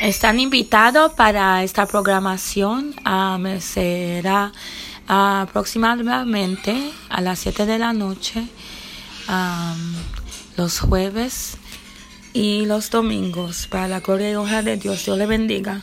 Están invitados para esta programación. Um, será ah, aproximadamente a las 7 de la noche ah, los jueves y los domingos para la gloria y honra de Dios. Dios le bendiga.